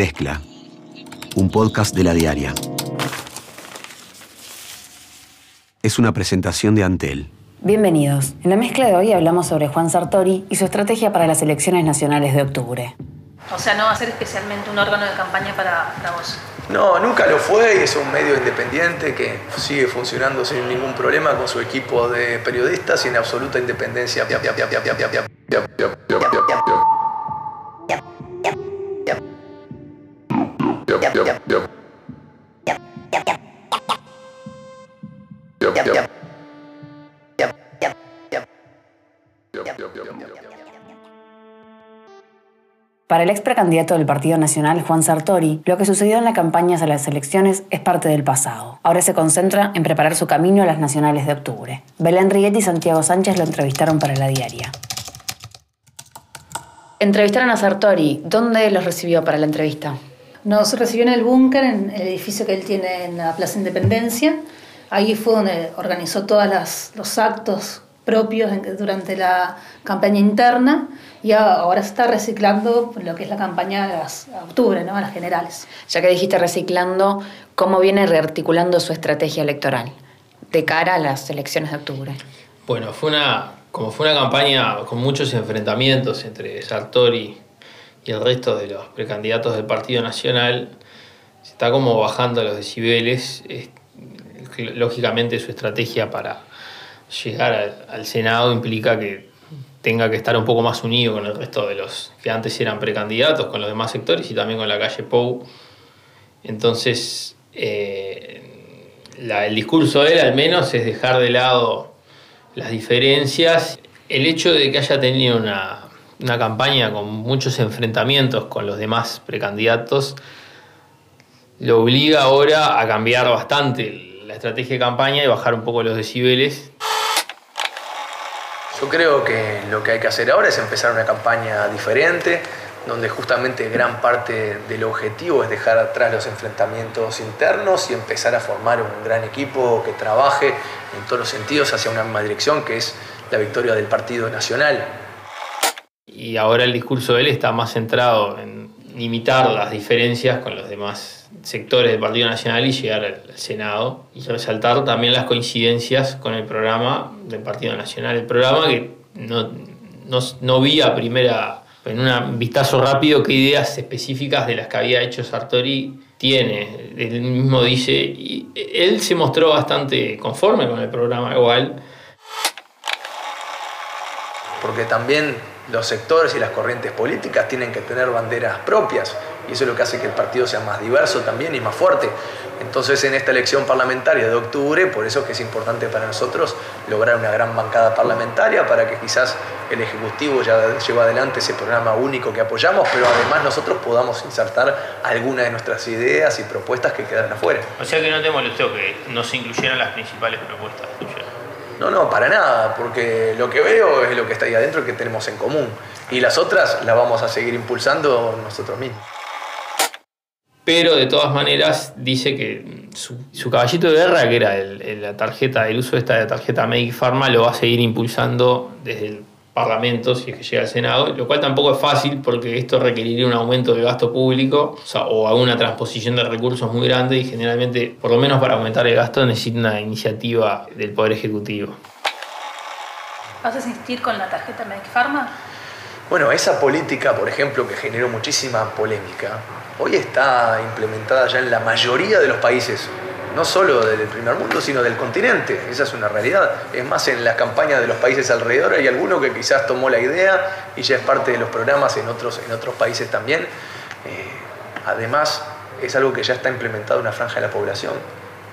Mezcla, un podcast de la diaria. Es una presentación de Antel. Bienvenidos. En la mezcla de hoy hablamos sobre Juan Sartori y su estrategia para las elecciones nacionales de octubre. O sea, no va a ser especialmente un órgano de campaña para, para vos. No, nunca lo fue y es un medio independiente que sigue funcionando sin ningún problema con su equipo de periodistas y en absoluta independencia. Para el ex precandidato del Partido Nacional, Juan Sartori, lo que sucedió en la campaña a las elecciones es parte del pasado. Ahora se concentra en preparar su camino a las nacionales de octubre. Belén Riguetti y Santiago Sánchez lo entrevistaron para la diaria. Entrevistaron a Sartori. ¿Dónde los recibió para la entrevista? Nos recibió en el búnker, en el edificio que él tiene en la Plaza Independencia. Ahí fue donde organizó todos los actos propios durante la campaña interna y ahora está reciclando lo que es la campaña de las, octubre, ¿no? a las generales. Ya que dijiste reciclando, ¿cómo viene rearticulando su estrategia electoral de cara a las elecciones de octubre? Bueno, fue una, como fue una campaña con muchos enfrentamientos entre Sartori y el resto de los precandidatos del Partido Nacional, se está como bajando los decibeles. lógicamente su estrategia para llegar al, Senado implica que tenga que estar un poco más unido con el resto de los que antes eran precandidatos, con los demás sectores y también con la calle Pou. Entonces, eh, el discurso de él al menos es dejar de lado las diferencias. El hecho de que haya tenido una, una campaña con muchos enfrentamientos con los demás precandidatos lo obliga ahora a cambiar bastante la estrategia de campaña y bajar un poco los decibeles yo creo que lo que hay que hacer ahora es empezar una campaña diferente, donde justamente gran parte del objetivo es dejar atrás los enfrentamientos internos y empezar a formar un gran equipo que trabaje en todos los sentidos hacia una misma dirección, que es la victoria del Partido Nacional. Y ahora el discurso de él está más centrado en limitar las diferencias con los demás sectores del Partido Nacional y llegar al Senado y resaltar también las coincidencias con el programa del Partido Nacional. El programa que no, no, vi a primera, en un vistazo rápido, qué ideas específicas de las que había hecho Sartori tiene. Él mismo dice, él se mostró bastante conforme con el programa igual. Porque también los sectores y las corrientes políticas tienen que tener banderas propias y eso es lo que hace que el partido sea más diverso también y más fuerte. Entonces en esta elección parlamentaria de octubre, por eso es que es importante para nosotros lograr una gran bancada parlamentaria para que quizás el Ejecutivo ya lleve adelante ese programa único que apoyamos, pero además nosotros podamos insertar algunas de nuestras ideas y propuestas que quedan afuera. O sea que no te molestó que no se incluyeran las principales propuestas. No, no, para nada, porque lo que veo es lo que está ahí adentro que tenemos en común. Y las otras las vamos a seguir impulsando nosotros mismos pero de todas maneras dice que su, caballito de guerra, que era la tarjeta, el uso de esta tarjeta Make Pharma, lo va a seguir impulsando desde el Parlamento si es que llega al Senado, lo cual tampoco es fácil porque esto requeriría un aumento del gasto público o, alguna transposición de recursos muy grande y generalmente, por lo menos para aumentar el gasto, necesita una iniciativa del Poder Ejecutivo. ¿Vas a insistir con la tarjeta Make Pharma? Bueno, esa política, por ejemplo, que generó muchísima polémica, hoy está implementada ya en la mayoría de los países, no solo del primer mundo, sino del continente. Esa es una realidad. Es más, en las campañas de los países alrededor hay alguno que quizás tomó la idea y ya es parte de los programas en otros, en otros países también. Eh, además, es algo que ya está implementado en una franja de la población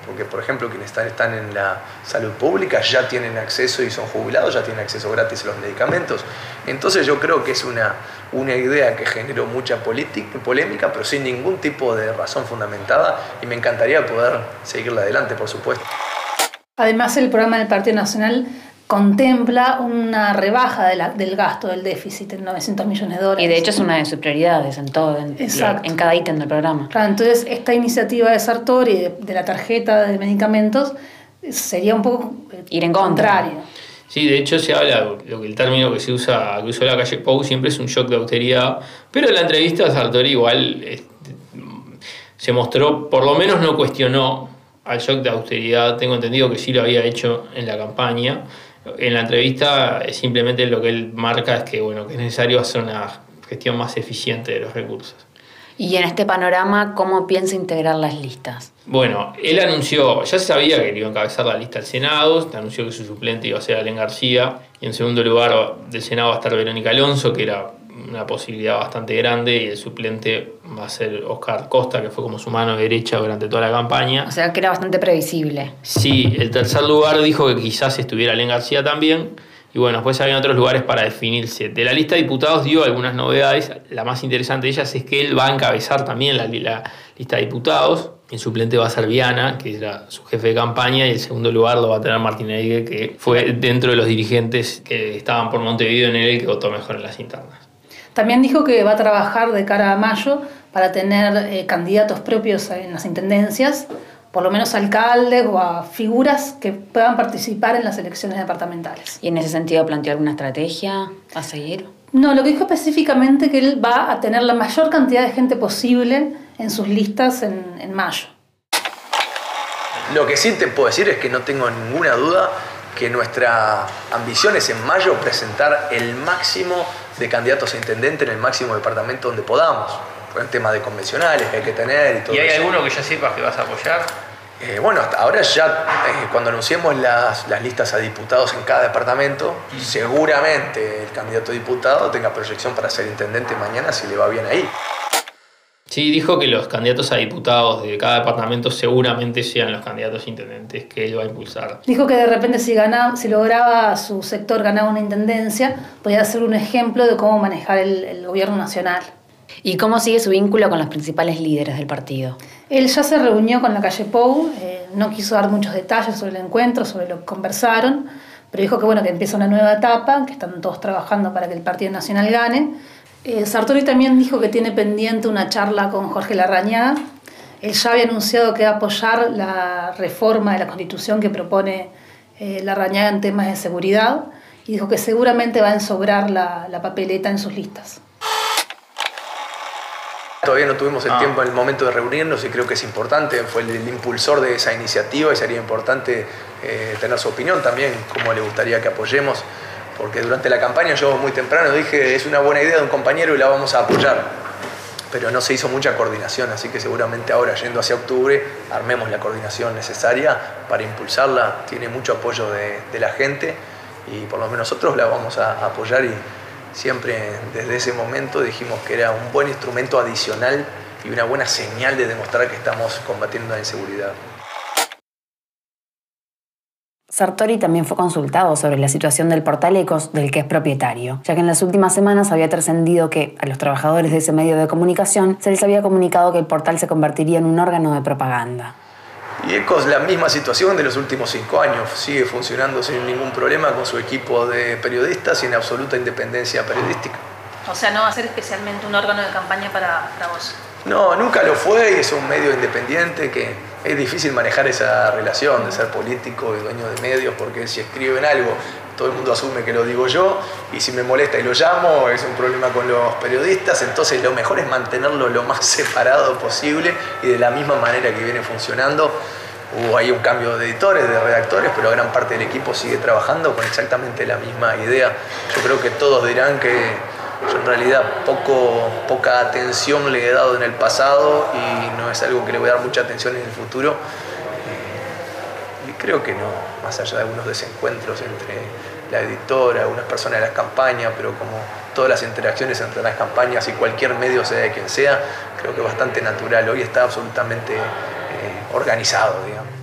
porque por ejemplo quienes están, están en la salud pública ya tienen acceso y son jubilados, ya tienen acceso gratis a los medicamentos. Entonces yo creo que es una, una idea que generó mucha polémica, pero sin ningún tipo de razón fundamentada y me encantaría poder seguirla adelante, por supuesto. Además, el programa del Partido Nacional contempla una rebaja del gasto del déficit en 900 millones de dólares. Y de hecho es una de sus prioridades en todo, en, en cada ítem del programa. Claro, entonces esta iniciativa de Sartori de, de la tarjeta de medicamentos sería un poco eh, ir en contrario. Sí, de hecho se habla, lo que el término que se usa, que usó la calle Pou siempre es un shock de austeridad, pero en la entrevista Sartori igual se mostró, por lo menos no cuestionó al shock de austeridad, tengo entendido que sí lo había hecho en la campaña. En la entrevista simplemente lo que él marca es que, bueno, que es necesario hacer una gestión más eficiente de los recursos. Y en este panorama, ¿cómo piensa integrar las listas? Bueno, él anunció, ya se sabía que iba a encabezar la lista al Senado, anunció que su suplente iba a ser Alén García, y en segundo lugar del Senado va a estar Verónica Alonso, que era una posibilidad bastante grande y el suplente va a ser Oscar Costa, que fue como su mano derecha durante toda la campaña. O sea que era bastante previsible. Sí, el tercer lugar dijo que quizás estuviera Len García también. Y bueno, después había otros lugares para definirse. De la lista de diputados dio algunas novedades. La más interesante de ellas es que él va a encabezar también la, la lista de diputados. El suplente va a ser Viana, que era su jefe de campaña, y el segundo lugar lo va a tener Martín Eigue, que fue dentro de los dirigentes que estaban por Montevideo en él que votó mejor en las internas. También dijo que va a trabajar de cara a mayo para tener eh, candidatos propios en las intendencias, por lo menos alcaldes o a figuras que puedan participar en las elecciones departamentales. ¿Y en ese sentido planteó alguna estrategia a seguir? No, lo que dijo específicamente que él va a tener la mayor cantidad de gente posible en sus listas en, en mayo. Lo que sí te puedo decir es que no tengo ninguna duda que nuestra ambición es en mayo presentar el máximo de candidatos a intendente en el máximo departamento donde podamos. Por el tema de convencionales que hay que tener y todo ¿Y hay alguno que ya sepas que vas a apoyar? Eh, bueno, hasta ahora ya, eh, cuando anunciemos las, las, listas a diputados en cada departamento, seguramente el candidato a diputado tenga proyección para ser intendente mañana si le va bien ahí. Sí, dijo que los candidatos a diputados de cada departamento seguramente sean los candidatos intendentes que él va a impulsar. Dijo que de repente si, ganaba, si lograba su sector ganar una intendencia, podía ser un ejemplo de cómo manejar el, el, gobierno nacional. ¿Y cómo sigue su vínculo con los principales líderes del partido? Él ya se reunió con la calle Pou, eh, no quiso dar muchos detalles sobre el encuentro, sobre lo que conversaron, pero dijo que bueno, que empieza una nueva etapa, que están todos trabajando para que el Partido Nacional gane eh, Sartori también dijo que tiene pendiente una charla con Jorge Larrañaga. Él ya había anunciado que va a apoyar la reforma de la Constitución que propone eh, Larrañaga en temas de seguridad y dijo que seguramente va a ensobrar la, la papeleta en sus listas. Todavía no tuvimos el ah. tiempo en el momento de reunirnos y creo que es importante, fue el, el impulsor de esa iniciativa y sería importante eh, tener su opinión también, cómo le gustaría que apoyemos porque durante la campaña yo muy temprano dije es una buena idea de un compañero y la vamos a apoyar. Pero no se hizo mucha coordinación, así que seguramente ahora, yendo hacia octubre, armemos la coordinación necesaria para impulsarla. Tiene mucho apoyo de, la gente y por lo menos nosotros la vamos a apoyar y siempre desde ese momento dijimos que era un buen instrumento adicional y una buena señal de demostrar que estamos combatiendo la inseguridad. Sartori también fue consultado sobre la situación del portal Ecos del que es propietario, ya que en las últimas semanas había trascendido que a los trabajadores de ese medio de comunicación se les había comunicado que el portal se convertiría en un órgano de propaganda. Y Ecos la misma situación de los últimos cinco años, sigue funcionando sin ningún problema con su equipo de periodistas y en absoluta independencia periodística. O sea, no va a ser especialmente un órgano de campaña para, para vos. No, nunca lo fue y es un medio independiente que es difícil manejar esa relación de ser político y dueño de medios porque si escriben algo todo el mundo asume que lo digo yo y si me molesta y lo llamo es un problema con los periodistas, entonces lo mejor es mantenerlo lo más separado posible y de la misma manera que viene funcionando. Hubo ahí un cambio de editores, de redactores, pero gran parte del equipo sigue trabajando con exactamente la misma idea. Yo creo que todos dirán que yo en realidad poco, poca atención le he dado en el pasado y no es algo que le voy a dar mucha atención en el futuro. Y creo que no, más allá de algunos desencuentros entre la editora, algunas personas de las campañas, pero como todas las interacciones entre las campañas y cualquier medio, sea de quien sea, creo que es bastante natural. Hoy está absolutamente eh, organizado, digamos.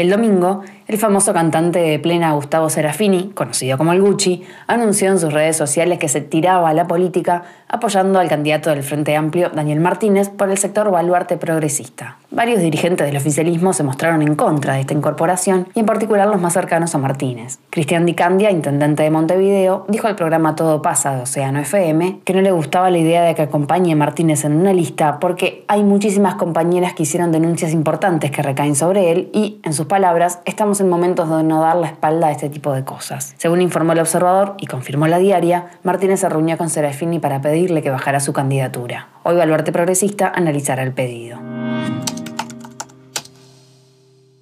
El domingo, el famoso cantante de plena Gustavo Serafini, conocido como el Gucci, anunció en sus redes sociales que se tiraba a la política apoyando al candidato del Frente Amplio, Daniel Martínez, por el sector baluarte progresista. Varios dirigentes del oficialismo se mostraron en contra de esta incorporación y en particular los más cercanos a Martínez. Cristian Di Candia, intendente de Montevideo, dijo al programa Todo pasa de Océano FM que no le gustaba la idea de que acompañe a Martínez en una lista porque hay muchísimas compañeras que hicieron denuncias importantes que recaen sobre él y, en sus palabras, estamos en momentos de no dar la espalda a este tipo de cosas. Según informó el observador y confirmó la diaria, Martínez se reunió con Serafini para pedirle que bajara su candidatura. Hoy Baluarte Progresista analizará el pedido.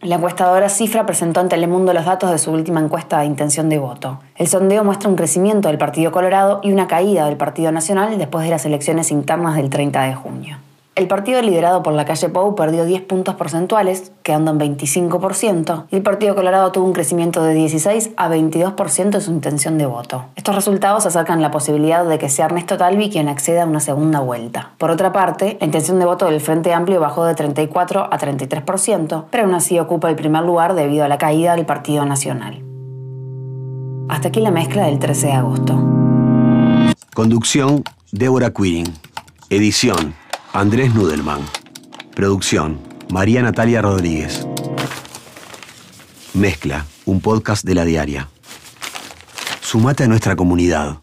La encuestadora Cifra presentó en Telemundo los datos de su última encuesta de intención de voto. El sondeo muestra un crecimiento del Partido Colorado y una caída del Partido Nacional después de las elecciones internas del 30 de junio. El partido liderado por la calle Pou perdió 10 puntos porcentuales, quedando en 25%, y el Partido Colorado tuvo un crecimiento de 16 a 22% de su intención de voto. Estos resultados acercan la posibilidad de que sea Ernesto Talvi quien acceda a una segunda vuelta. Por otra parte, la intención de voto del Frente Amplio bajó de 34 a 33%, pero aún así ocupa el primer lugar debido a la caída del Partido Nacional. Hasta aquí la mezcla del 13 de agosto. Conducción, Débora Quirin. Edición, Andrés Nudelman. Producción, María Natalia Rodríguez. Mezcla, un podcast de la diaria. Sumate a nuestra comunidad.